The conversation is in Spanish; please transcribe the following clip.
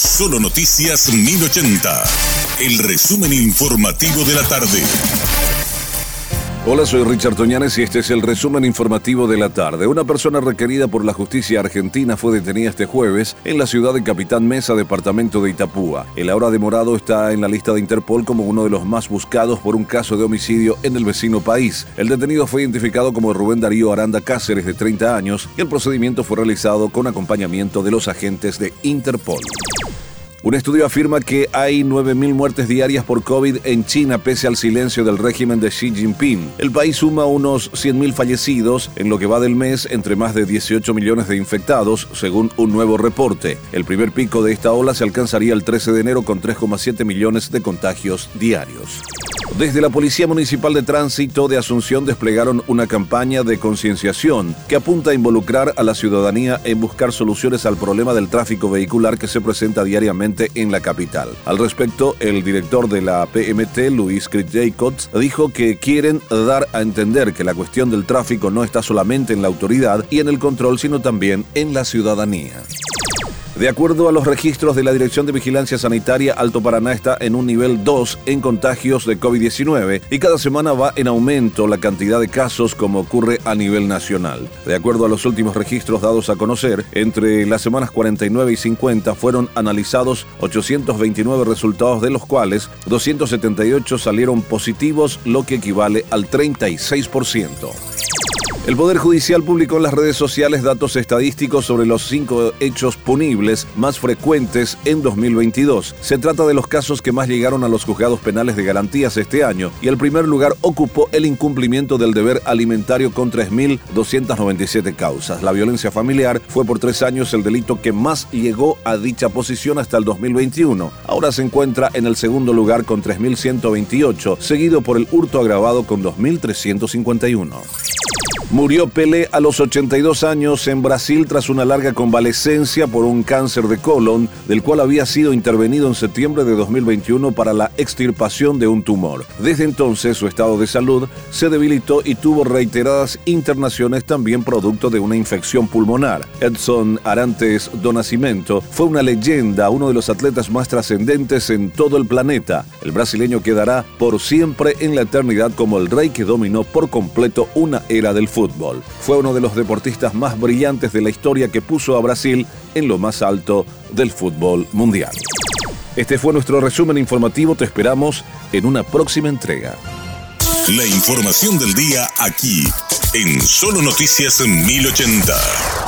Solo Noticias 1080. El resumen informativo de la tarde. Hola, soy Richard Toñanes y este es el resumen informativo de la tarde. Una persona requerida por la justicia argentina fue detenida este jueves en la ciudad de Capitán Mesa, departamento de Itapúa. El ahora demorado está en la lista de Interpol como uno de los más buscados por un caso de homicidio en el vecino país. El detenido fue identificado como Rubén Darío Aranda Cáceres, de 30 años, y el procedimiento fue realizado con acompañamiento de los agentes de Interpol. Un estudio afirma que hay 9.000 muertes diarias por COVID en China pese al silencio del régimen de Xi Jinping. El país suma unos 100.000 fallecidos en lo que va del mes entre más de 18 millones de infectados, según un nuevo reporte. El primer pico de esta ola se alcanzaría el 13 de enero con 3,7 millones de contagios diarios. Desde la Policía Municipal de Tránsito de Asunción desplegaron una campaña de concienciación que apunta a involucrar a la ciudadanía en buscar soluciones al problema del tráfico vehicular que se presenta diariamente en la capital. Al respecto, el director de la PMT, Luis Crit Jacobs, dijo que quieren dar a entender que la cuestión del tráfico no está solamente en la autoridad y en el control, sino también en la ciudadanía. De acuerdo a los registros de la Dirección de Vigilancia Sanitaria, Alto Paraná está en un nivel 2 en contagios de COVID-19 y cada semana va en aumento la cantidad de casos como ocurre a nivel nacional. De acuerdo a los últimos registros dados a conocer, entre las semanas 49 y 50 fueron analizados 829 resultados de los cuales 278 salieron positivos, lo que equivale al 36%. El Poder Judicial publicó en las redes sociales datos estadísticos sobre los cinco hechos punibles más frecuentes en 2022. Se trata de los casos que más llegaron a los juzgados penales de garantías este año y el primer lugar ocupó el incumplimiento del deber alimentario con 3.297 causas. La violencia familiar fue por tres años el delito que más llegó a dicha posición hasta el 2021. Ahora se encuentra en el segundo lugar con 3.128, seguido por el hurto agravado con 2.351. Murió Pelé a los 82 años en Brasil tras una larga convalecencia por un cáncer de colon, del cual había sido intervenido en septiembre de 2021 para la extirpación de un tumor. Desde entonces su estado de salud se debilitó y tuvo reiteradas internaciones también producto de una infección pulmonar. Edson Arantes do Nascimento fue una leyenda, uno de los atletas más trascendentes en todo el planeta. El brasileño quedará por siempre en la eternidad como el rey que dominó por completo una era del fútbol Fue uno de los deportistas más brillantes de la historia que puso a Brasil en lo más alto del fútbol mundial. Este fue nuestro resumen informativo, te esperamos en una próxima entrega. La información del día aquí, en Solo Noticias 1080.